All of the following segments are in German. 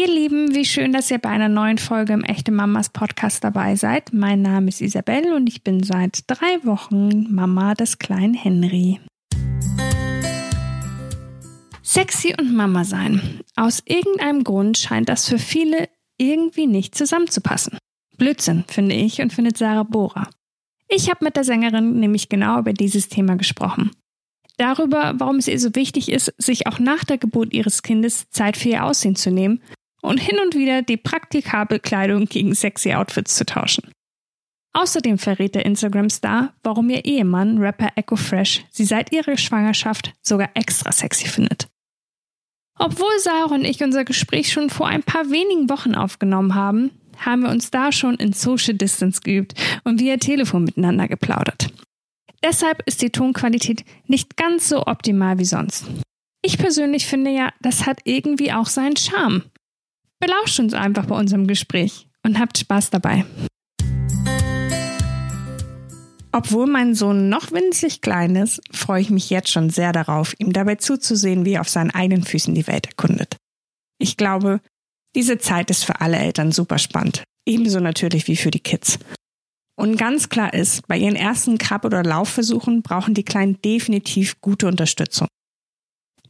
Ihr Lieben, wie schön, dass ihr bei einer neuen Folge im Echte Mamas Podcast dabei seid. Mein Name ist Isabelle und ich bin seit drei Wochen Mama des kleinen Henry. Sexy und Mama sein. Aus irgendeinem Grund scheint das für viele irgendwie nicht zusammenzupassen. Blödsinn, finde ich und findet Sarah Bohrer. Ich habe mit der Sängerin nämlich genau über dieses Thema gesprochen. Darüber, warum es ihr so wichtig ist, sich auch nach der Geburt ihres Kindes Zeit für ihr Aussehen zu nehmen und hin und wieder die praktikable Kleidung gegen sexy Outfits zu tauschen. Außerdem verrät der Instagram-Star, warum ihr Ehemann, Rapper Echo Fresh, sie seit ihrer Schwangerschaft sogar extra sexy findet. Obwohl Sarah und ich unser Gespräch schon vor ein paar wenigen Wochen aufgenommen haben, haben wir uns da schon in Social Distance geübt und via Telefon miteinander geplaudert. Deshalb ist die Tonqualität nicht ganz so optimal wie sonst. Ich persönlich finde ja, das hat irgendwie auch seinen Charme. Belauscht uns einfach bei unserem Gespräch und habt Spaß dabei. Obwohl mein Sohn noch winzig klein ist, freue ich mich jetzt schon sehr darauf, ihm dabei zuzusehen, wie er auf seinen eigenen Füßen die Welt erkundet. Ich glaube, diese Zeit ist für alle Eltern super spannend. Ebenso natürlich wie für die Kids. Und ganz klar ist, bei ihren ersten Krabb- oder Laufversuchen brauchen die Kleinen definitiv gute Unterstützung.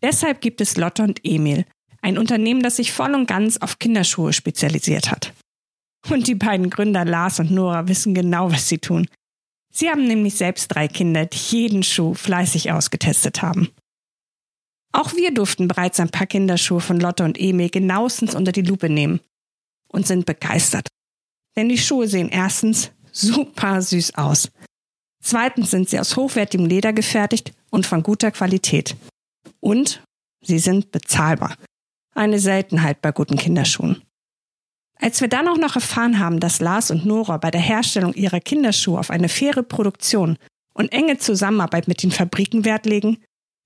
Deshalb gibt es Lotte und Emil, ein Unternehmen, das sich voll und ganz auf Kinderschuhe spezialisiert hat. Und die beiden Gründer Lars und Nora wissen genau, was sie tun. Sie haben nämlich selbst drei Kinder, die jeden Schuh fleißig ausgetestet haben. Auch wir durften bereits ein paar Kinderschuhe von Lotte und Emil genauestens unter die Lupe nehmen und sind begeistert. Denn die Schuhe sehen erstens super süß aus. Zweitens sind sie aus hochwertigem Leder gefertigt und von guter Qualität. Und sie sind bezahlbar. Eine Seltenheit bei guten Kinderschuhen. Als wir dann auch noch erfahren haben, dass Lars und Nora bei der Herstellung ihrer Kinderschuhe auf eine faire Produktion und enge Zusammenarbeit mit den Fabriken Wert legen,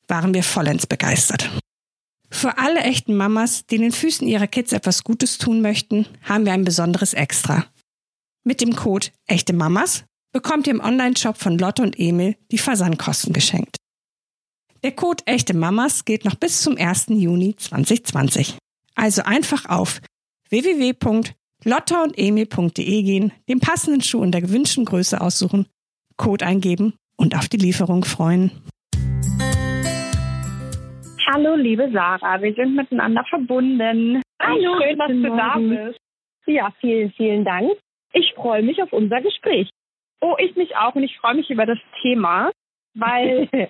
waren wir vollends begeistert. Für alle echten Mamas, die den Füßen ihrer Kids etwas Gutes tun möchten, haben wir ein besonderes Extra. Mit dem Code Echte Mamas bekommt ihr im Online-Shop von Lotte und Emil die Versandkosten geschenkt. Der Code Echte Mamas gilt noch bis zum 1. Juni 2020. Also einfach auf www.lottaundemil.de gehen, den passenden Schuh in der gewünschten Größe aussuchen, Code eingeben und auf die Lieferung freuen. Hallo, liebe Sarah, wir sind miteinander verbunden. Hallo, schön, dass du da bist. Ja, vielen, vielen Dank. Ich freue mich auf unser Gespräch. Oh, ich mich auch und ich freue mich über das Thema, weil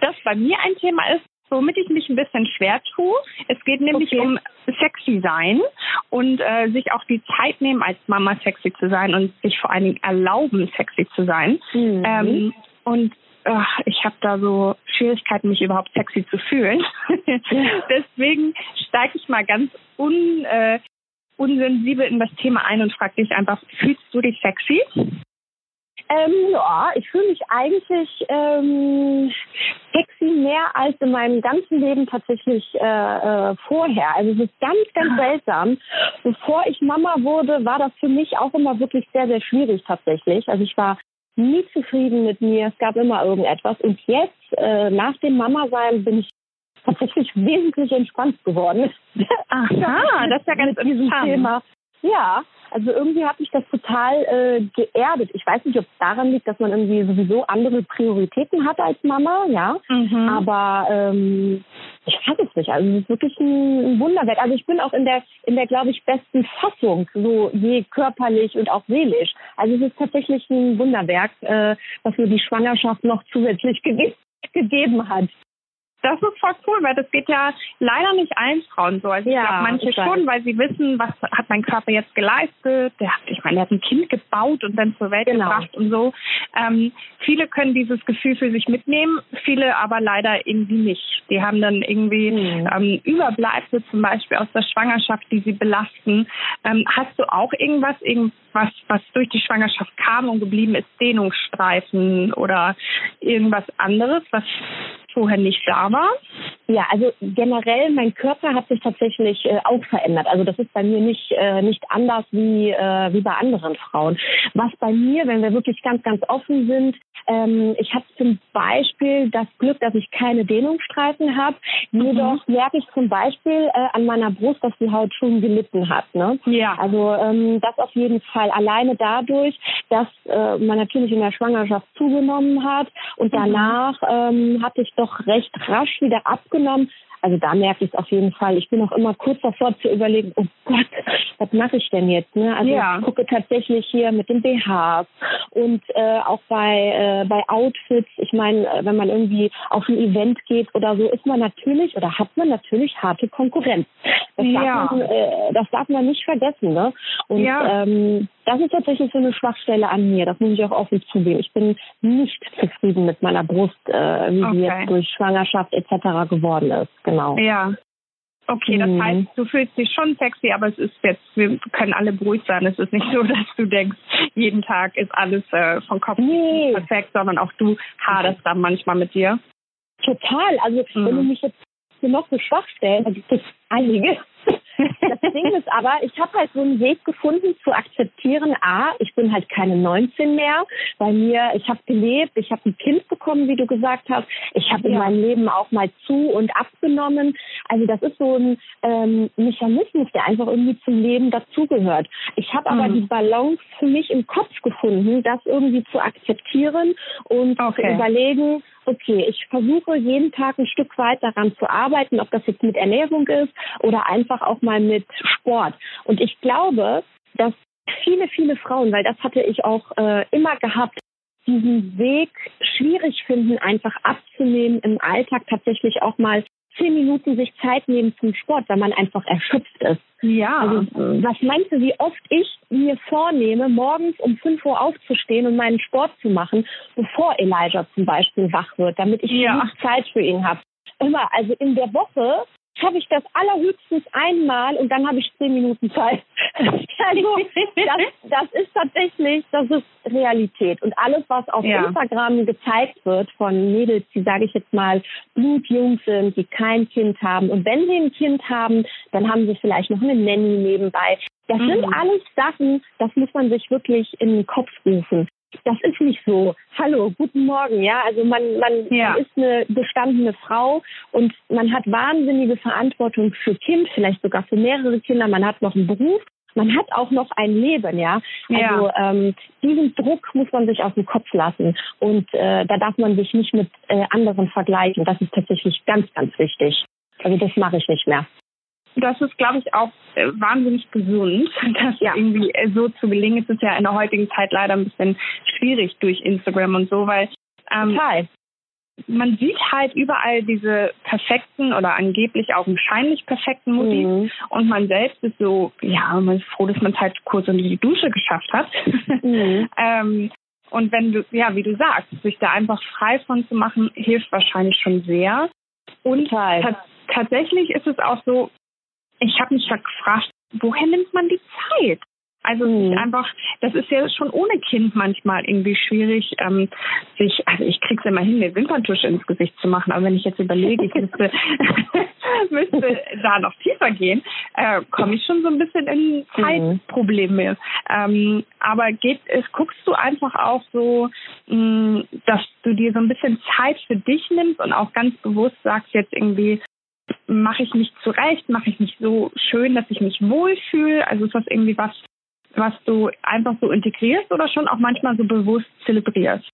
das bei mir ein Thema ist, womit ich mich ein bisschen schwer tue. Es geht nämlich okay. um sexy sein und äh, sich auch die Zeit nehmen, als Mama sexy zu sein und sich vor allen Dingen erlauben, sexy zu sein. Mhm. Ähm, und ach, ich habe da so Schwierigkeiten, mich überhaupt sexy zu fühlen. Deswegen steige ich mal ganz un, äh, unsensibel in das Thema ein und frage dich einfach, fühlst du dich sexy? Ähm, ja, ich fühle mich eigentlich ähm, sexy mehr als in meinem ganzen Leben tatsächlich äh, äh, vorher. Also es ist ganz, ganz ah. seltsam. Bevor ich Mama wurde, war das für mich auch immer wirklich sehr, sehr schwierig tatsächlich. Also ich war nie zufrieden mit mir. Es gab immer irgendetwas. Und jetzt, äh, nach dem Mama-Sein, bin ich tatsächlich wesentlich entspannt geworden. Aha, das ist ja ganz diesem Thema. Ja, also irgendwie hat mich das total äh, geerdet. Ich weiß nicht, ob es daran liegt, dass man irgendwie sowieso andere Prioritäten hat als Mama, ja. Mhm. Aber ähm, ich weiß es nicht. Also es ist wirklich ein, Wunderwerk. Also ich bin auch in der, in der, glaube ich, besten Fassung, so je körperlich und auch seelisch. Also es ist tatsächlich ein Wunderwerk, äh, was mir die Schwangerschaft noch zusätzlich ge gegeben hat das ist voll cool, weil das geht ja leider nicht allen Frauen so. Also ja, ich glaube, manche schon, weil sie wissen, was hat mein Körper jetzt geleistet. Der hat, ich meine, der hat ein Kind gebaut und dann zur Welt genau. gebracht und so. Ähm, viele können dieses Gefühl für sich mitnehmen, viele aber leider irgendwie nicht. Die haben dann irgendwie mhm. ähm, Überbleibsel zum Beispiel aus der Schwangerschaft, die sie belasten. Ähm, hast du auch irgendwas, irgendwas, was durch die Schwangerschaft kam und geblieben ist, Dehnungsstreifen oder irgendwas anderes, was vorher nicht da war? Ja, also generell mein Körper hat sich tatsächlich äh, auch verändert. Also das ist bei mir nicht äh, nicht anders wie äh, wie bei anderen Frauen. Was bei mir, wenn wir wirklich ganz ganz offen sind, ähm, ich habe zum Beispiel das Glück, dass ich keine Dehnungsstreifen habe. Jedoch mhm. merke ich zum Beispiel äh, an meiner Brust, dass die Haut schon gelitten hat. Ne? Ja. Also ähm, das auf jeden Fall alleine dadurch, dass äh, man natürlich in der Schwangerschaft zugenommen hat und mhm. danach ähm, hatte ich doch recht rasch wieder abgenommen. Also da merke ich es auf jeden Fall. Ich bin auch immer kurz davor zu überlegen, oh Gott, was mache ich denn jetzt? Ne? Also ja. ich gucke tatsächlich hier mit dem BHs und äh, auch bei, äh, bei Outfits. Ich meine, äh, wenn man irgendwie auf ein Event geht oder so, ist man natürlich oder hat man natürlich harte Konkurrenz. Das, ja. darf, man, äh, das darf man nicht vergessen. Ne? Und ja. ähm, das ist tatsächlich so eine Schwachstelle an mir. Das muss ich auch offen zugeben. Ich bin nicht zufrieden mit meiner Brust, äh, wie okay. sie jetzt durch Schwangerschaft etc. geworden ist. Genau. Ja. Okay, das mhm. heißt, du fühlst dich schon sexy, aber es ist jetzt, wir können alle beruhigt sein. Es ist nicht so, dass du denkst, jeden Tag ist alles äh, von Kopf nee. perfekt, sondern auch du haderst dann manchmal mit dir. Total. Also, mhm. wenn du mich jetzt noch so schwach stellst, dann gibt es einige, das Ding ist aber, ich habe halt so einen Weg gefunden zu akzeptieren, a, ich bin halt keine 19 mehr, bei mir, ich habe gelebt, ich habe ein Kind bekommen, wie du gesagt hast, ich habe in meinem Leben auch mal zu und abgenommen. Also das ist so ein ähm, Mechanismus, der einfach irgendwie zum Leben dazugehört. Ich habe aber mhm. die Balance für mich im Kopf gefunden, das irgendwie zu akzeptieren und okay. zu überlegen, okay, ich versuche jeden Tag ein Stück weit daran zu arbeiten, ob das jetzt mit Ernährung ist oder einfach auch mal mit Sport. Und ich glaube, dass viele, viele Frauen, weil das hatte ich auch äh, immer gehabt, diesen Weg schwierig finden, einfach abzunehmen im Alltag tatsächlich auch mal zehn Minuten sich Zeit nehmen zum Sport, weil man einfach erschöpft ist. Ja. Also, was meinst du, wie oft ich mir vornehme, morgens um 5 Uhr aufzustehen und meinen Sport zu machen, bevor Elijah zum Beispiel wach wird, damit ich ja. Zeit für ihn habe? Immer, also in der Woche schaffe ich das allerhöchstens einmal und dann habe ich zehn Minuten Zeit. also, das, das ist tatsächlich, das ist Realität. Und alles, was auf ja. Instagram gezeigt wird von Mädels, die, sage ich jetzt mal, blutjung sind, die kein Kind haben. Und wenn sie ein Kind haben, dann haben sie vielleicht noch eine Nanny nebenbei. Das mhm. sind alles Sachen, das muss man sich wirklich in den Kopf rufen das ist nicht so. Hallo, guten Morgen, ja. Also man, man ja. ist eine bestandene Frau und man hat wahnsinnige Verantwortung für Kind, vielleicht sogar für mehrere Kinder. Man hat noch einen Beruf. Man hat auch noch ein Leben, ja. Also ja. Ähm, diesen Druck muss man sich aus dem Kopf lassen und äh, da darf man sich nicht mit äh, anderen vergleichen. Das ist tatsächlich ganz, ganz wichtig. Also das mache ich nicht mehr das ist, glaube ich, auch äh, wahnsinnig gesund, das ja. irgendwie äh, so zu gelingen. Es ist ja in der heutigen Zeit leider ein bisschen schwierig durch Instagram und so, weil ähm, Total. man sieht halt überall diese perfekten oder angeblich auch wahrscheinlich perfekten Mutis mhm. und man selbst ist so, ja, man ist froh, dass man es halt kurz unter die Dusche geschafft hat. Mhm. ähm, und wenn du, ja, wie du sagst, sich da einfach frei von zu machen, hilft wahrscheinlich schon sehr. Und tatsächlich ist es auch so, ich habe mich gefragt, woher nimmt man die Zeit? Also mhm. einfach, das ist ja schon ohne Kind manchmal irgendwie schwierig, ähm, sich, also ich krieg's immer hin, mir Wimperntusche ins Gesicht zu machen, aber wenn ich jetzt überlege, ich müsste, müsste da noch tiefer gehen, äh, komme ich schon so ein bisschen in mhm. Zeitprobleme. Ähm, aber geht es, guckst du einfach auch so, mh, mm, dass du dir so ein bisschen Zeit für dich nimmst und auch ganz bewusst sagst jetzt irgendwie, mache ich mich zurecht, mache ich mich so schön, dass ich mich wohlfühle? Also ist das irgendwie was, was du einfach so integrierst oder schon auch manchmal so bewusst zelebrierst?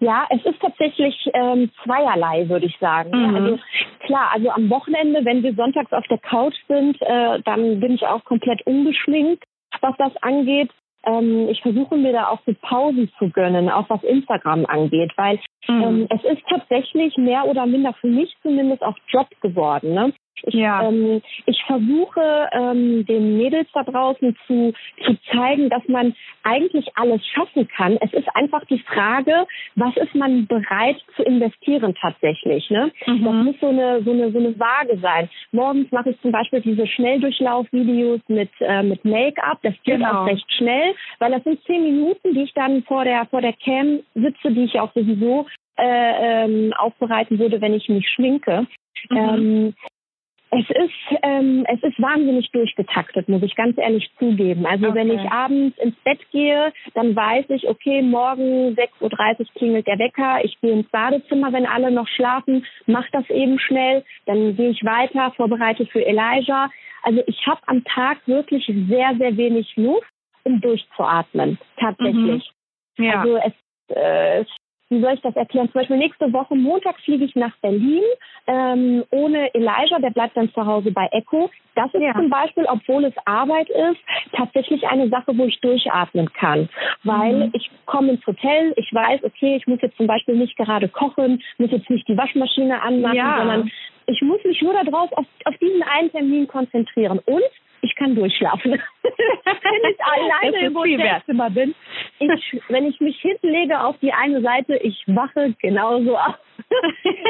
Ja, es ist tatsächlich ähm, zweierlei, würde ich sagen. Mhm. Also klar, also am Wochenende, wenn wir sonntags auf der Couch sind, äh, dann bin ich auch komplett ungeschminkt, was das angeht. Ähm, ich versuche mir da auch so Pausen zu gönnen, auch was Instagram angeht, weil mhm. ähm, es ist tatsächlich mehr oder minder für mich zumindest auch Job geworden. Ne? Ich, ja. ähm, ich versuche ähm, den Mädels da draußen zu, zu zeigen, dass man eigentlich alles schaffen kann. Es ist einfach die Frage, was ist man bereit zu investieren tatsächlich. Ne? Mhm. Das muss so eine, so, eine, so eine Waage sein. Morgens mache ich zum Beispiel diese Schnelldurchlauf-Videos mit, äh, mit Make-up. Das geht genau. auch recht schnell, weil das sind zehn Minuten, die ich dann vor der, vor der Cam sitze, die ich auch sowieso äh, ähm, aufbereiten würde, wenn ich mich schminke. Mhm. Ähm, Es ist, ähm, es ist wahnsinnig durchgetaktet, muss ich ganz ehrlich zugeben. Also okay. wenn ich abends ins Bett gehe, dann weiß ich, okay, morgen 6.30 Uhr klingelt der Wecker, ich gehe ins Badezimmer, wenn alle noch schlafen, mach das eben schnell, dann gehe ich weiter, vorbereite für Elijah. Also ich habe am Tag wirklich sehr, sehr wenig Luft, um durchzuatmen, tatsächlich. Mhm. Ja. Also es, äh, wie soll ich das erklären? Zum Beispiel nächste Woche Montag fliege ich nach Berlin ähm, ohne Elijah, der bleibt dann zu Hause bei Echo. Das ist ja. zum Beispiel, obwohl es Arbeit ist, tatsächlich eine Sache, wo ich durchatmen kann. Weil mhm. ich komme ins Hotel, ich weiß, okay, ich muss jetzt zum Beispiel nicht gerade kochen, muss jetzt nicht die Waschmaschine anmachen, ja. sondern ich muss mich nur darauf auf, auf diesen einen Termin konzentrieren. Und ich kann durchschlafen. wenn ich alleine im Hotelzimmer bin. Ich, wenn ich mich hinlege auf die eine Seite, ich wache genauso auf.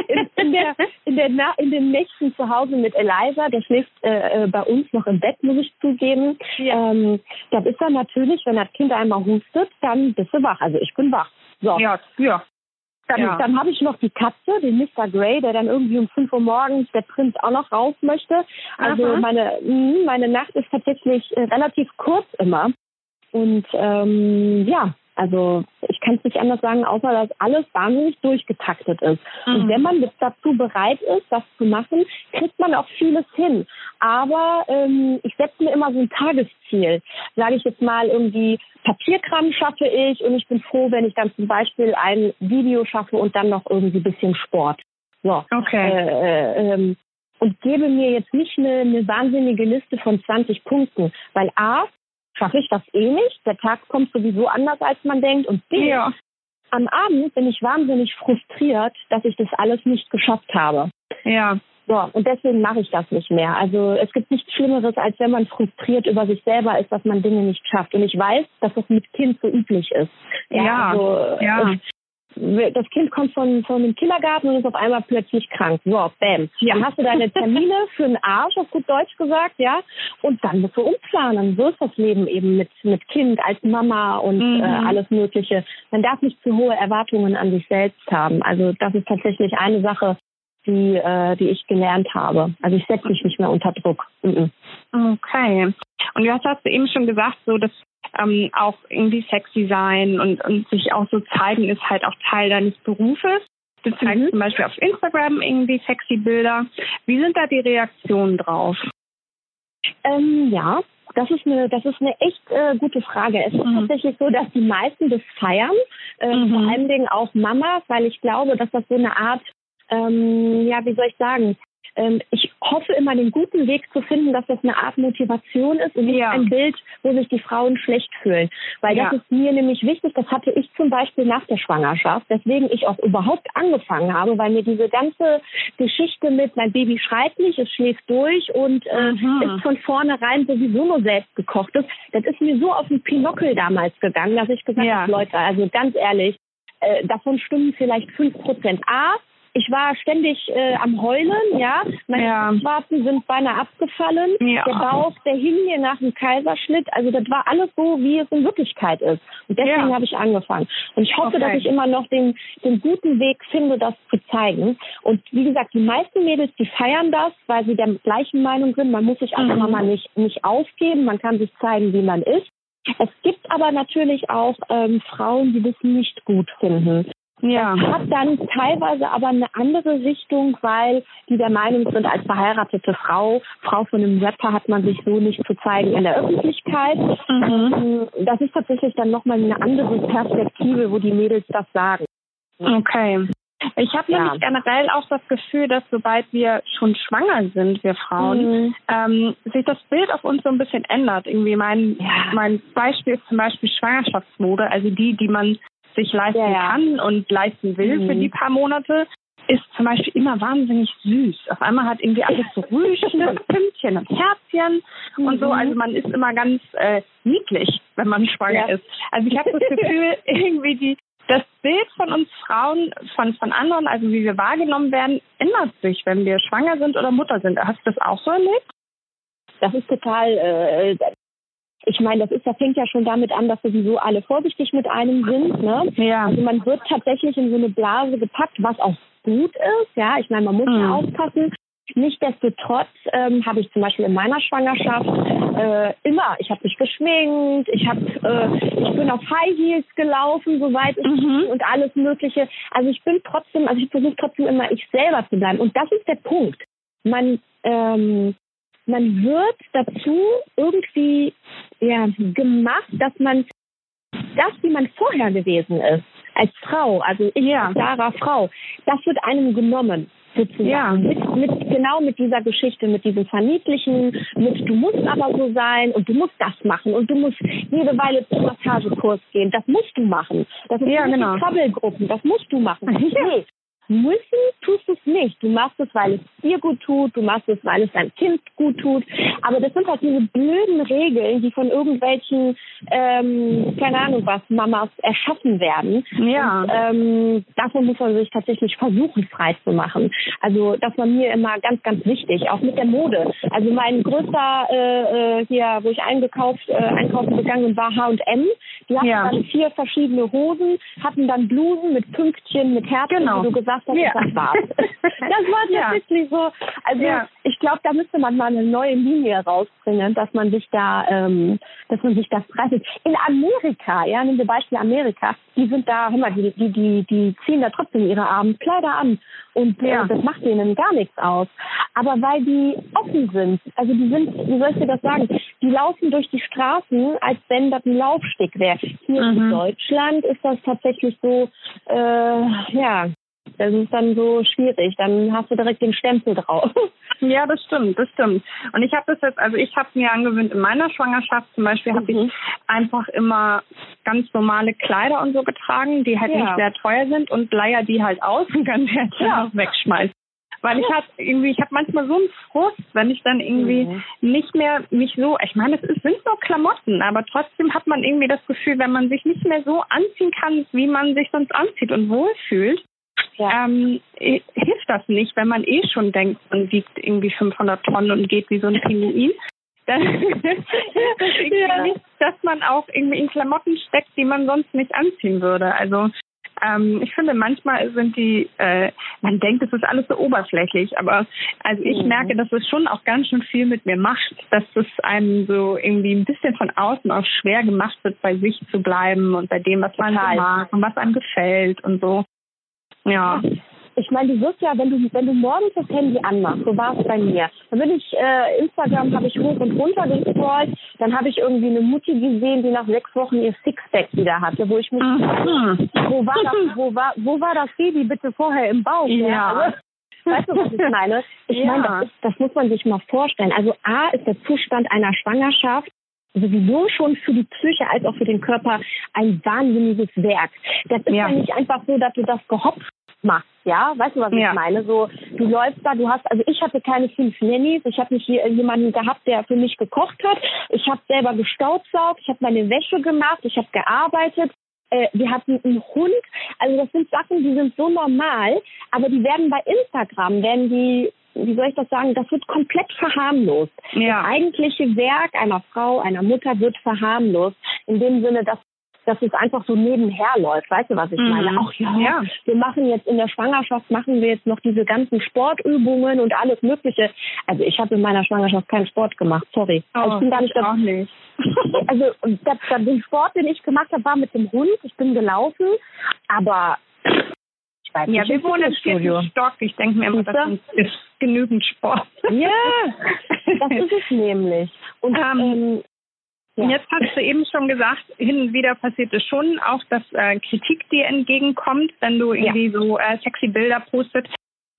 in, in, der, in, der, in den Nächten zu Hause mit Eliza, der schläft äh, äh, bei uns noch im Bett, muss ich zugeben. Ja. Ähm, da ist er natürlich, wenn das Kind einmal hustet, dann bist du wach. Also ich bin wach. So. Ja, ja. Dann, ja. dann habe ich noch die Katze, den Mr. Grey, der dann irgendwie um 5 Uhr morgens der Prinz auch noch raus möchte. Also meine, hm, meine Nacht ist tatsächlich äh, relativ kurz immer. Und ähm, ja, also ich kann es nicht anders sagen, außer dass alles wahnsinnig durchgetaktet ist. Mhm. Und wenn man dazu bereit ist, das zu machen, kriegt man auch vieles hin. Aber ähm, ich setze mir immer so ein Tagesziel. Sage ich jetzt mal irgendwie, Papierkram schaffe ich und ich bin froh, wenn ich dann zum Beispiel ein Video schaffe und dann noch irgendwie ein bisschen Sport. So. Okay. Äh, äh, ähm, und gebe mir jetzt nicht eine, eine wahnsinnige Liste von 20 Punkten, weil A, schaffe ich das eh nicht. Der Tag kommt sowieso anders, als man denkt. Und B, ja. am Abend bin ich wahnsinnig frustriert, dass ich das alles nicht geschafft habe. Ja. So, und deswegen mache ich das nicht mehr. Also es gibt nichts Schlimmeres, als wenn man frustriert über sich selber ist, dass man Dinge nicht schafft. Und ich weiß, dass das mit Kind so üblich ist. Ja, ja. Also, ja das Kind kommt von, von dem Kindergarten und ist auf einmal plötzlich krank. So, bam. Ja. Dann hast du deine Termine für den Arsch, auf gut Deutsch gesagt, ja. Und dann musst du umplanen. So ist das Leben eben mit, mit Kind als Mama und mhm. äh, alles Mögliche. Man darf nicht zu hohe Erwartungen an sich selbst haben. Also das ist tatsächlich eine Sache, die, äh, die ich gelernt habe. Also ich setze mich nicht mehr unter Druck. Mhm. Okay. Und du hast, hast du eben schon gesagt, so dass ähm, auch irgendwie sexy sein und, und sich auch so zeigen ist halt auch Teil deines Berufes. Du zeigst mhm. zum Beispiel auf Instagram irgendwie sexy Bilder. Wie sind da die Reaktionen drauf? Ähm, ja, das ist eine, das ist eine echt äh, gute Frage. Es ist mhm. tatsächlich so, dass die meisten das feiern, äh, mhm. vor allen Dingen auch Mamas, weil ich glaube, dass das so eine Art, ähm, ja, wie soll ich sagen, ähm, ich hoffe immer den guten Weg zu finden, dass das eine Art Motivation ist und nicht ja. ein Bild, wo sich die Frauen schlecht fühlen. Weil ja. das ist mir nämlich wichtig, das hatte ich zum Beispiel nach der Schwangerschaft, weswegen ich auch überhaupt angefangen habe, weil mir diese ganze Geschichte mit mein Baby schreit nicht, es schläft durch und äh, ist von vornherein sowieso nur selbst gekocht ist, das ist mir so auf den Pinockel damals gegangen, dass ich gesagt ja. habe, Leute, also ganz ehrlich, äh, davon stimmen vielleicht fünf Prozent A, ich war ständig äh, am Heulen, ja. Meine ja. Schwarzen sind beinahe abgefallen. Ja. Der Bauch, der hing mir nach dem Kaiserschnitt. Also das war alles so, wie es in Wirklichkeit ist. Und deswegen ja. habe ich angefangen. Und ich hoffe, okay. dass ich immer noch den, den guten Weg finde, das zu zeigen. Und wie gesagt, die meisten Mädels, die feiern das, weil sie der gleichen Meinung sind. Man muss sich einfach mhm. mal nicht, nicht aufgeben. Man kann sich zeigen, wie man ist. Es gibt aber natürlich auch ähm, Frauen, die das nicht gut finden. Ja. Hat dann teilweise aber eine andere Richtung, weil die der Meinung sind, als verheiratete Frau, Frau von einem Rapper hat man sich so nicht zu zeigen in der Öffentlichkeit. Mhm. Das ist tatsächlich dann nochmal eine andere Perspektive, wo die Mädels das sagen. Okay. Ich habe ja. nämlich generell auch das Gefühl, dass sobald wir schon schwanger sind, wir Frauen, mhm. ähm, sich das Bild auf uns so ein bisschen ändert. Irgendwie mein, ja. mein Beispiel ist zum Beispiel Schwangerschaftsmode, also die, die man sich leisten ja, ja. kann und leisten will mhm. für die paar Monate, ist zum Beispiel immer wahnsinnig süß. Auf einmal hat irgendwie alles so Rüschen und Pünktchen und Herzchen mhm. und so. Mhm. Also man ist immer ganz äh, niedlich, wenn man schwanger ja. ist. Also ich habe das Gefühl, irgendwie die das Bild von uns Frauen, von, von anderen, also wie wir wahrgenommen werden, ändert sich, wenn wir schwanger sind oder Mutter sind. Hast du das auch so erlebt? Das ist total, äh, ich meine, das ist, das fängt ja schon damit an, dass sowieso alle vorsichtig mit einem sind. Ne? Ja. Also man wird tatsächlich in so eine Blase gepackt, was auch gut ist. Ja, ich meine, man muss mhm. ja aufpassen. Nichtsdestotrotz ähm, habe ich zum Beispiel in meiner Schwangerschaft äh, immer, ich habe mich geschminkt, ich habe, äh, ich bin auf High Heels gelaufen, soweit es mhm. und alles Mögliche. Also ich bin trotzdem, also ich versuche trotzdem immer ich selber zu bleiben. Und das ist der Punkt. Man ähm, man wird dazu irgendwie ja, gemacht, dass man das, wie man vorher gewesen ist, als Frau, also ich ja. Sarah Frau, das wird einem genommen sozusagen. Ja. Mit, mit, genau mit dieser Geschichte, mit diesem Verniedlichen, mit du musst aber so sein und du musst das machen und du musst jede Weile zum Massagekurs gehen. Das musst du machen. Das ist ja, genau. Krabbelgruppen, das musst du machen. Nee, Müssen tust du es nicht. Du machst es, weil es dir gut tut, du machst es, weil es deinem Kind gut tut. Aber das sind halt diese blöden Regeln, die von irgendwelchen, ähm, keine Ahnung was, Mamas erschaffen werden. Ja. Und, ähm, davon muss man sich tatsächlich versuchen, frei zu machen. Also das war mir immer ganz, ganz wichtig, auch mit der Mode. Also mein größter äh, äh hier, wo ich eingekauft, äh, einkaufen gegangen war H&M. Die hatten ja. dann vier verschiedene Hosen, hatten dann Blusen mit Pünktchen, mit Herzen, genau. wie du gesagt hast, ja. das war's. das war tatsächlich ja. so. Also glaube, da müsste man mal eine neue Linie rausbringen, dass man sich da, ähm, dass man sich das preisigt. In Amerika, ja, nehmen wir Beispiel Amerika, die sind da, hör mal, die, die, die, die ziehen da trotzdem ihre Abendkleider an und äh, ja. das macht denen gar nichts aus. Aber weil die offen sind, also die sind, wie soll ich dir das sagen, die laufen durch die Straßen, als wenn das ein Laufsteg wäre. Hier mhm. in Deutschland ist das tatsächlich so, äh, ja, das ist dann so schwierig. Dann hast du direkt den Stempel drauf. Ja, das stimmt, das stimmt. Und ich habe das jetzt, also ich habe mir angewöhnt, in meiner Schwangerschaft zum Beispiel habe mhm. ich einfach immer ganz normale Kleider und so getragen, die halt ja. nicht sehr teuer sind und leier die halt aus und kann sie halt ja. wegschmeißen. Weil ich habe irgendwie, ich habe manchmal so einen Frust, wenn ich dann irgendwie mhm. nicht mehr mich so, ich meine, es sind nur Klamotten, aber trotzdem hat man irgendwie das Gefühl, wenn man sich nicht mehr so anziehen kann, wie man sich sonst anzieht und wohlfühlt, ja. ähm, hilft das nicht, wenn man eh schon denkt, man wiegt irgendwie 500 Tonnen und geht wie so ein Pinguin. Dann hilft das irgendwie ja. nicht, dass man auch irgendwie in Klamotten steckt, die man sonst nicht anziehen würde. Also ähm, ich finde, manchmal sind die, äh, man denkt, es ist alles so oberflächlich, aber also ich mhm. merke, dass es schon auch ganz schön viel mit mir macht, dass es einem so irgendwie ein bisschen von außen auch schwer gemacht wird, bei sich zu bleiben und bei dem, was man mag und was einem gefällt und so. Ja. Ich meine, du wirst ja, wenn du, wenn du morgens das Handy anmachst, so war es bei mir. Dann bin ich, äh, Instagram habe ich hoch und runter gescrollt, dann habe ich irgendwie eine Mutti gesehen, die nach sechs Wochen ihr Sixpack wieder hatte, wo ich mich, mhm. wo war das, wo war, wo war das Baby bitte vorher im Bauch? Ja. ja. Also, weißt du, was ich meine? Ich ja. meine, das, ist, das muss man sich mal vorstellen. Also A ist der Zustand einer Schwangerschaft sowieso schon für die Psyche als auch für den Körper ein wahnsinniges Werk. Das ist ja, ja nicht einfach so, dass du das gehopft machst, ja? Weißt du, was ja. ich meine? So, du läufst da, du hast, also ich hatte keine fünf Nannies, ich habe nicht hier jemanden gehabt, der für mich gekocht hat. Ich habe selber gestaubsaugt, ich habe meine Wäsche gemacht, ich habe gearbeitet. Äh, wir hatten einen Hund. Also das sind Sachen, die sind so normal, aber die werden bei Instagram, werden die wie soll ich das sagen, das wird komplett verharmlost. Ja. Das eigentliche Werk einer Frau, einer Mutter wird verharmlost. In dem Sinne, dass dass es einfach so nebenher läuft. Weißt du, was ich meine? Mhm. Ach ja, ja, wir machen jetzt in der Schwangerschaft, machen wir jetzt noch diese ganzen Sportübungen und alles Mögliche. Also ich habe in meiner Schwangerschaft keinen Sport gemacht, sorry. Oh, also ich bin gar nicht, auch nicht. also das, das, den Sport, den ich gemacht habe, war mit dem Hund. Ich bin gelaufen, aber ja, wir wohnen im vierten Stock. Ich denke mir immer, das ist genügend Sport. Ja, das ist es nämlich. Und ähm, ähm, ja. Jetzt hast du eben schon gesagt, hin und wieder passiert es schon auch, dass äh, Kritik dir entgegenkommt, wenn du irgendwie ja. so äh, sexy Bilder postet.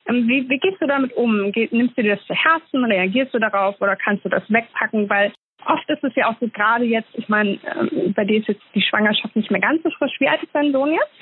Ähm, wie, wie, gehst du damit um? Ge nimmst du dir das zu Herzen, reagierst du darauf oder kannst du das wegpacken? Weil oft ist es ja auch so gerade jetzt, ich meine, ähm, bei dir ist jetzt die Schwangerschaft nicht mehr ganz so frisch. Wie alt ist dein Sohn jetzt?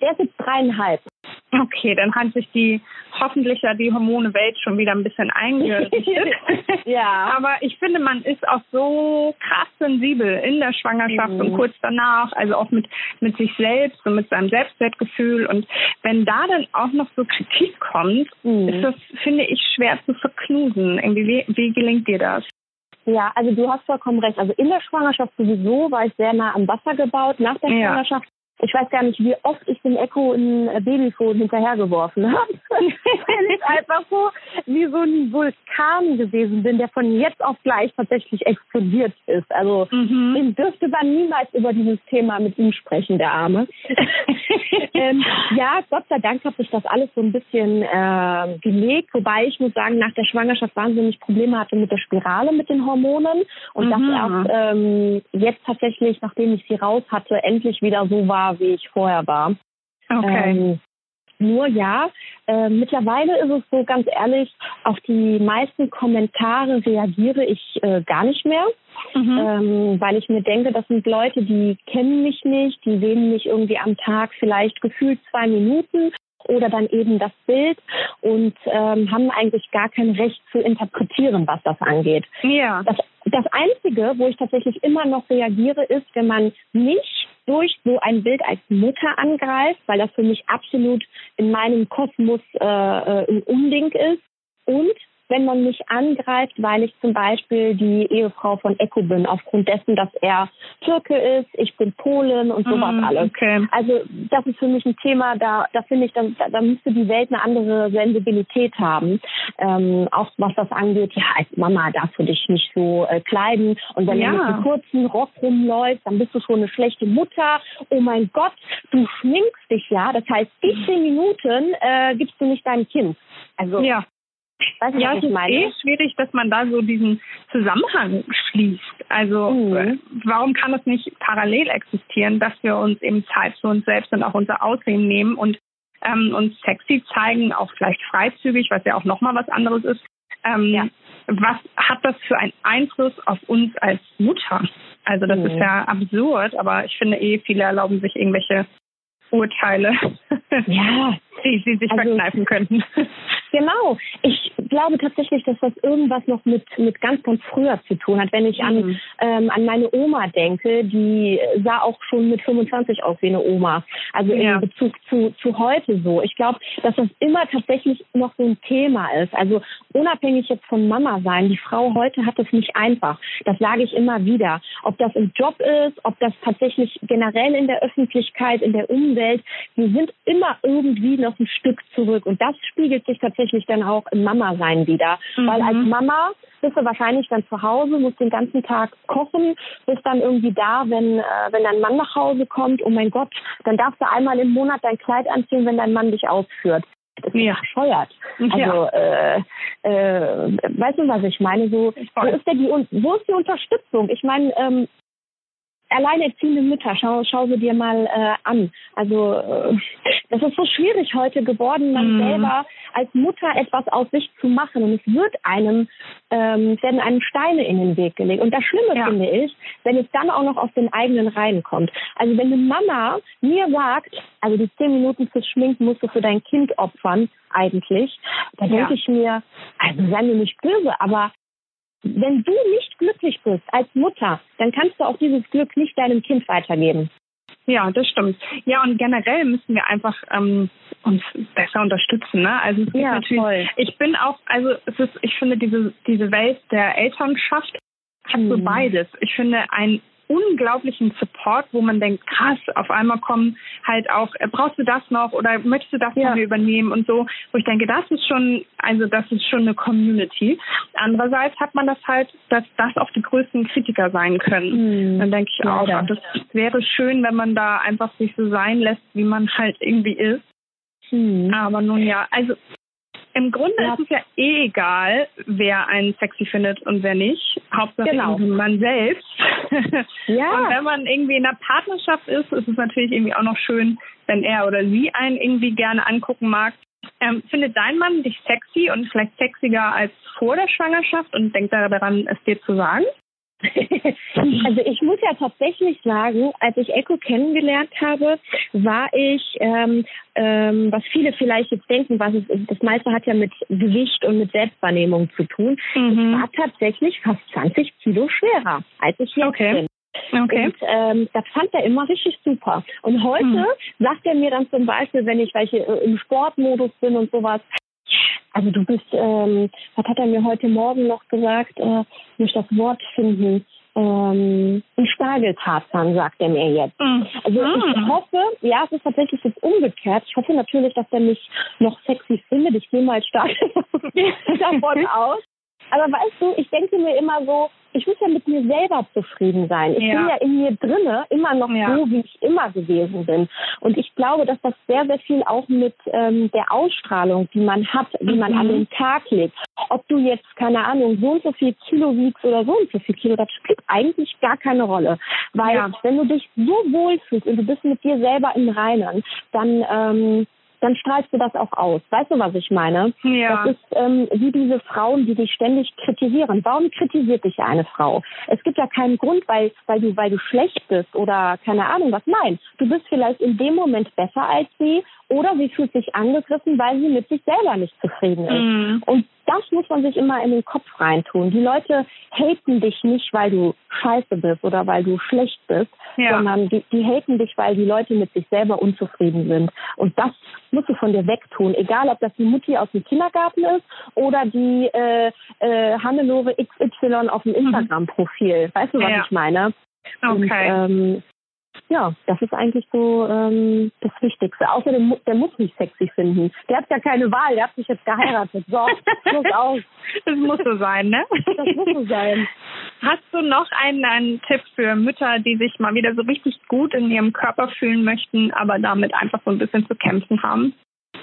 Der ist jetzt dreieinhalb. Okay, dann hat sich die hoffentlich ja die Hormone-Welt schon wieder ein bisschen eingerichtet. ja. Aber ich finde, man ist auch so krass sensibel in der Schwangerschaft mhm. und kurz danach, also auch mit, mit sich selbst und mit seinem Selbstwertgefühl. Und wenn da dann auch noch so Kritik kommt, mhm. ist das, finde ich, schwer zu verknusen. Irgendwie, wie, wie gelingt dir das? Ja, also du hast vollkommen recht. Also in der Schwangerschaft sowieso war ich sehr nah am Wasser gebaut. Nach der ja. Schwangerschaft ich weiß gar nicht, wie oft ich dem Echo ein Babyfon hinterhergeworfen habe. weil ich einfach so wie so ein Vulkan gewesen bin, der von jetzt auf gleich tatsächlich explodiert ist. Also mhm. ich dürfte dann niemals über dieses Thema mit ihm sprechen, der Arme. ähm, ja, Gott sei Dank hat sich das alles so ein bisschen äh, gelegt, wobei ich muss sagen, nach der Schwangerschaft wahnsinnig Probleme hatte mit der Spirale, mit den Hormonen und mhm. das erst ähm, jetzt tatsächlich, nachdem ich sie raus hatte, endlich wieder so war, wie ich vorher war. Okay. Ähm, nur ja, äh, mittlerweile ist es so ganz ehrlich, auf die meisten Kommentare reagiere ich äh, gar nicht mehr, mhm. ähm, weil ich mir denke, das sind Leute, die kennen mich nicht, die sehen mich irgendwie am Tag vielleicht gefühlt zwei Minuten oder dann eben das Bild und ähm, haben eigentlich gar kein Recht zu interpretieren, was das angeht. Ja. Das, das Einzige, wo ich tatsächlich immer noch reagiere, ist, wenn man mich durch so ein Bild als Mutter angreift, weil das für mich absolut in meinem Kosmos äh, äh ein Unding ist. Und wenn man mich angreift, weil ich zum Beispiel die Ehefrau von Eko bin, aufgrund dessen, dass er Türke ist, ich bin Polen und sowas mm, alles. Okay. Also das ist für mich ein Thema, da, da finde ich, da, da müsste die Welt eine andere Sensibilität haben. Ähm, auch was das angeht, ja, als Mama darfst du dich nicht so äh, kleiden. Und wenn ja. du mit einem kurzen Rock rumläufst, dann bist du schon eine schlechte Mutter. Oh mein Gott, du schminkst dich ja. Das heißt, die zehn Minuten äh, gibst du nicht deinem Kind. Also ja. Weißt du, ja, es ist meine? eh schwierig, dass man da so diesen Zusammenhang schließt. Also mhm. Warum kann es nicht parallel existieren, dass wir uns eben Zeit für uns selbst und auch unser Aussehen nehmen und ähm, uns sexy zeigen, auch vielleicht freizügig, was ja auch nochmal was anderes ist. Ähm, ja. Was hat das für einen Einfluss auf uns als Mutter? Also das mhm. ist ja absurd, aber ich finde eh, viele erlauben sich irgendwelche Urteile, ja. die sie sich also, verkneifen könnten. Genau. Ich glaube tatsächlich, dass das irgendwas noch mit, mit ganz, ganz früher zu tun hat. Wenn ich an, mhm. ähm, an meine Oma denke, die sah auch schon mit 25 aus wie eine Oma. Also ja. in Bezug zu, zu heute so. Ich glaube, dass das immer tatsächlich noch so ein Thema ist. Also unabhängig jetzt von Mama sein, die Frau heute hat es nicht einfach. Das sage ich immer wieder. Ob das im Job ist, ob das tatsächlich generell in der Öffentlichkeit, in der Umwelt, wir sind immer irgendwie noch ein Stück zurück. Und das spiegelt sich tatsächlich dann auch im Mama sein wieder. Mhm. Weil als Mama bist du wahrscheinlich dann zu Hause, musst den ganzen Tag kochen, bist dann irgendwie da, wenn, äh, wenn dein Mann nach Hause kommt, oh mein Gott, dann darfst du einmal im Monat dein Kleid anziehen, wenn dein Mann dich ausführt. Das ist ja bescheuert. Also, ja. äh, äh, weißt du, was ich meine? So, wo ist denn die, wo ist die Unterstützung? Ich meine, ähm, alleinerziehende Mütter, schau, schau sie dir mal äh, an. Also äh, das ist so schwierig heute geworden, man mm. selber als Mutter etwas aus sich zu machen. Und es wird einem, ähm, werden einem Steine in den Weg gelegt. Und das Schlimme ja. finde ich, wenn es dann auch noch aus den eigenen Reihen kommt. Also wenn eine Mama mir sagt, also die zehn Minuten fürs Schminken musst du für dein Kind opfern, eigentlich, da ja. denke ich mir, also sei mir nicht böse, aber wenn du nicht glücklich bist als Mutter, dann kannst du auch dieses Glück nicht deinem Kind weitergeben. Ja, das stimmt. Ja, und generell müssen wir einfach ähm, uns besser unterstützen. Ne? Also es ja, natürlich, voll. ich bin auch, also es ist, ich finde diese diese Welt der Elternschaft hat so hm. beides. Ich finde ein unglaublichen Support, wo man denkt, krass, auf einmal kommen halt auch, äh, brauchst du das noch oder möchtest du das ja. von mir übernehmen und so, wo ich denke, das ist schon, also das ist schon eine Community. Andererseits hat man das halt, dass das auch die größten Kritiker sein können. Mhm. Dann denke ich auch, ja, das wäre schön, wenn man da einfach sich so sein lässt, wie man halt irgendwie ist. Mhm. Aber nun ja, also im Grunde ja. ist es ja eh egal, wer einen sexy findet und wer nicht. Hauptsache genau. man selbst. Ja. Und wenn man irgendwie in einer Partnerschaft ist, ist es natürlich irgendwie auch noch schön, wenn er oder sie einen irgendwie gerne angucken mag. Ähm, findet dein Mann dich sexy und vielleicht sexiger als vor der Schwangerschaft und denkt daran, es dir zu sagen? also ich muss ja tatsächlich sagen, als ich Echo kennengelernt habe, war ich, ähm, ähm, was viele vielleicht jetzt denken, was es ist, das meiste hat ja mit Gewicht und mit Selbstwahrnehmung zu tun. Mhm. Ich war tatsächlich fast 20 Kilo schwerer, als ich jetzt okay. bin. Okay. Und ähm, das fand er immer richtig super. Und heute mhm. sagt er mir dann zum Beispiel, wenn ich welche äh, im Sportmodus bin und sowas, also du bist, ähm, was hat er mir heute Morgen noch gesagt? Äh, muss das Wort finden. ähm, ein Spargeltarzan, sagt er mir jetzt. Mhm. Also ich mhm. hoffe, ja, es ist tatsächlich jetzt umgekehrt. Ich hoffe natürlich, dass er mich noch sexy findet. Ich gehe mal stark davon aus. Aber weißt du, ich denke mir immer so, ich muss ja mit mir selber zufrieden sein. Ich ja. bin ja in mir drinne immer noch ja. so, wie ich immer gewesen bin. Und ich glaube, dass das sehr, sehr viel auch mit ähm, der Ausstrahlung, die man hat, die mhm. man an mhm. den Tag legt. Ob du jetzt, keine Ahnung, so und so viel Kilo wiegst oder so und so viel Kilo, das spielt eigentlich gar keine Rolle. Weil ja. wenn du dich so wohlfühlst und du bist mit dir selber im Reinen, dann ähm, dann strahlst du das auch aus. Weißt du, was ich meine? Ja. Das ist ähm, wie diese Frauen, die dich ständig kritisieren. Warum kritisiert dich eine Frau? Es gibt ja keinen Grund, weil, weil du, weil du schlecht bist oder keine Ahnung was. Nein, du bist vielleicht in dem Moment besser als sie oder sie fühlt sich angegriffen, weil sie mit sich selber nicht zufrieden ist. Mhm. Und das muss man sich immer in den Kopf reintun. Die Leute haten dich nicht, weil du scheiße bist oder weil du schlecht bist, ja. sondern die, die haten dich, weil die Leute mit sich selber unzufrieden sind. Und das musst du von dir wegtun. Egal, ob das die Mutti aus dem Kindergarten ist oder die äh, äh, Hannelore XY auf dem mhm. Instagram-Profil. Weißt du, was ja. ich meine? Okay. Und, ähm, ja, das ist eigentlich so ähm, das Wichtigste. Außerdem, der muss mich sexy finden. Der hat ja keine Wahl, der hat sich jetzt geheiratet. So, muss aus. Das muss so sein, ne? Das muss so sein. Hast du noch einen, einen Tipp für Mütter, die sich mal wieder so richtig gut in ihrem Körper fühlen möchten, aber damit einfach so ein bisschen zu kämpfen haben?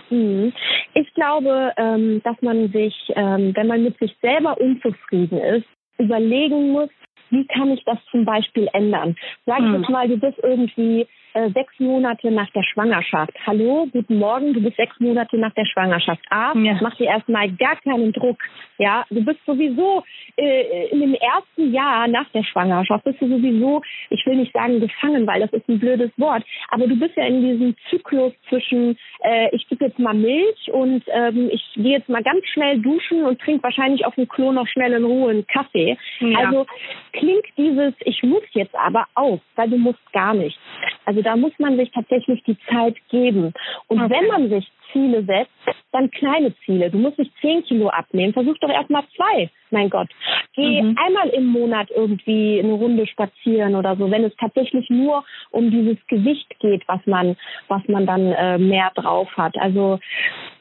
Mhm. Ich glaube, ähm, dass man sich, ähm, wenn man mit sich selber unzufrieden ist, überlegen muss, wie kann ich das zum Beispiel ändern? Sag hm. jetzt mal, du bist irgendwie äh, sechs Monate nach der Schwangerschaft. Hallo, guten Morgen, du bist sechs Monate nach der Schwangerschaft. A, ja. mach dir erstmal gar keinen Druck. Ja, du bist sowieso äh, in dem ersten Jahr nach der Schwangerschaft bist du sowieso, ich will nicht sagen gefangen, weil das ist ein blödes Wort, aber du bist ja in diesem Zyklus zwischen, äh, ich gebe jetzt mal Milch und ähm, ich gehe jetzt mal ganz schnell duschen und trinke wahrscheinlich auf dem Klo noch schnell in Ruhe einen Kaffee. Ja. Also klingt dieses, ich muss jetzt aber auf, weil du musst gar nicht. Also da muss man sich tatsächlich die Zeit geben. Und okay. wenn man sich Ziele setzt, dann kleine Ziele. Du musst nicht zehn Kilo abnehmen, versuch doch erst mal zwei. Mein Gott. Geh mhm. einmal im Monat irgendwie eine Runde spazieren oder so, wenn es tatsächlich nur um dieses Gewicht geht, was man, was man dann äh, mehr drauf hat. Also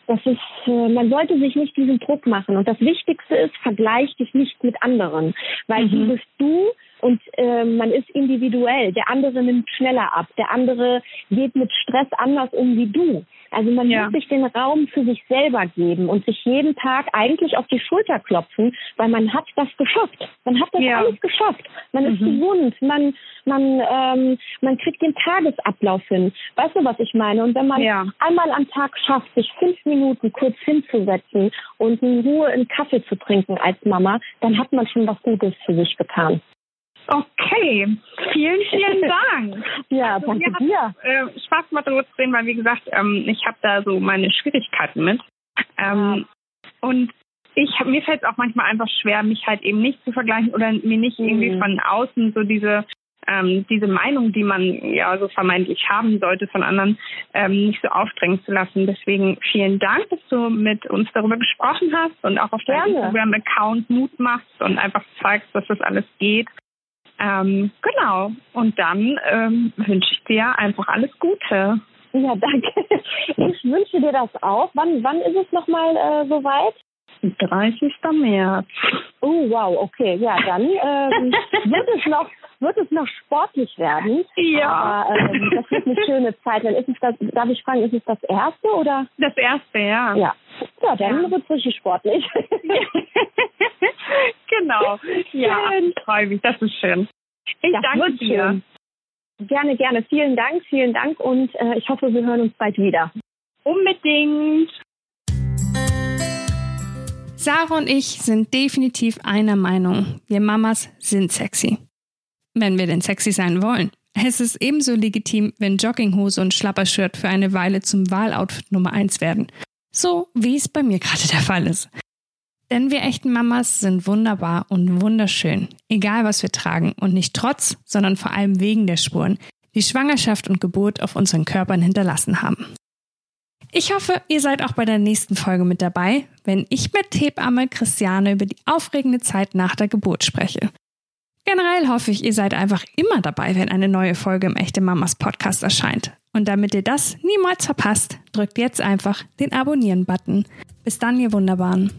das ist, äh, man sollte sich nicht diesen Druck machen. Und das Wichtigste ist, vergleich dich nicht mit anderen. Weil mhm. wie bist du und äh, man ist individuell. Der andere nimmt schneller ab. Der andere geht mit Stress anders um wie du. Also man ja. muss sich den Raum für sich selber geben und sich jeden Tag eigentlich auf die Schulter klopfen, weil man hat das geschafft. Man hat das ja. alles geschafft. Man ist mhm. gesund. Man, man, ähm, man kriegt den Tagesablauf hin. Weißt du, was ich meine? Und wenn man ja. einmal am Tag schafft, sich fünf Minuten kurz hinzusetzen und in Ruhe einen Kaffee zu trinken als Mama, dann hat man schon was Gutes für sich getan. Okay, vielen, vielen Dank. ja, also, danke dir. Äh, Spaß mal darüber zu reden, weil wie gesagt, ähm, ich habe da so meine Schwierigkeiten mit. Ähm. Und ich mir fällt es auch manchmal einfach schwer, mich halt eben nicht zu vergleichen oder mir nicht mhm. irgendwie von außen so diese ähm, diese Meinung, die man ja so vermeintlich haben sollte von anderen, ähm, nicht so aufdrängen zu lassen. Deswegen vielen Dank, dass du mit uns darüber gesprochen hast und auch auf deinem Instagram-Account Mut machst und einfach zeigst, dass das alles geht. Ähm, genau. Und dann ähm, wünsche ich dir einfach alles Gute. Ja, danke. Ich wünsche dir das auch. Wann, wann ist es nochmal äh, soweit? 30. März. Oh, wow, okay. Ja, dann ähm, wird es noch wird es noch sportlich werden. Ja. Aber, ähm, das wird eine schöne Zeit. Dann ist es das, darf ich fragen, ist es das erste oder? Das erste, ja. Ja. Ja, dann ja. wird es richtig sportlich. genau. Ja, freue mich. Das ist schön. Ich das danke dir. Schön. Gerne, gerne. Vielen Dank, vielen Dank und äh, ich hoffe, wir hören uns bald wieder. Unbedingt. Sarah und ich sind definitiv einer Meinung. Wir Mamas sind sexy. Wenn wir denn sexy sein wollen. Es ist ebenso legitim, wenn Jogginghose und Schlappershirt für eine Weile zum Wahloutfit Nummer 1 werden. So wie es bei mir gerade der Fall ist. Denn wir echten Mamas sind wunderbar und wunderschön, egal was wir tragen und nicht trotz, sondern vor allem wegen der Spuren, die Schwangerschaft und Geburt auf unseren Körpern hinterlassen haben. Ich hoffe, ihr seid auch bei der nächsten Folge mit dabei, wenn ich mit Hebamme Christiane über die aufregende Zeit nach der Geburt spreche. Generell hoffe ich, ihr seid einfach immer dabei, wenn eine neue Folge im Echte Mamas Podcast erscheint. Und damit ihr das niemals verpasst, drückt jetzt einfach den Abonnieren-Button. Bis dann, ihr Wunderbaren.